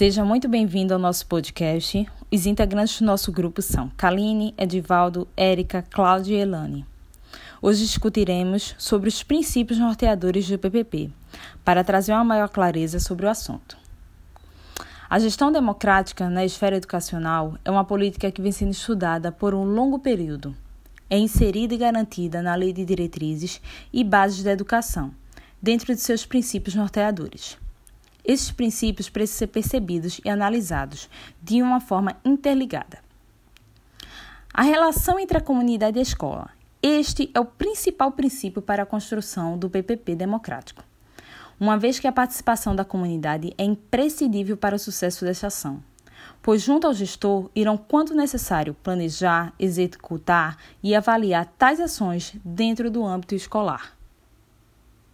Seja muito bem-vindo ao nosso podcast. Os integrantes do nosso grupo são Kaline, Edivaldo, Érica, Cláudia e Elane. Hoje discutiremos sobre os princípios norteadores do PPP, para trazer uma maior clareza sobre o assunto. A gestão democrática na esfera educacional é uma política que vem sendo estudada por um longo período. É inserida e garantida na Lei de Diretrizes e Bases da Educação, dentro de seus princípios norteadores. Esses princípios precisam ser percebidos e analisados de uma forma interligada. A relação entre a comunidade e a escola. Este é o principal princípio para a construção do PPP democrático, uma vez que a participação da comunidade é imprescindível para o sucesso desta ação, pois, junto ao gestor, irão, quanto necessário, planejar, executar e avaliar tais ações dentro do âmbito escolar.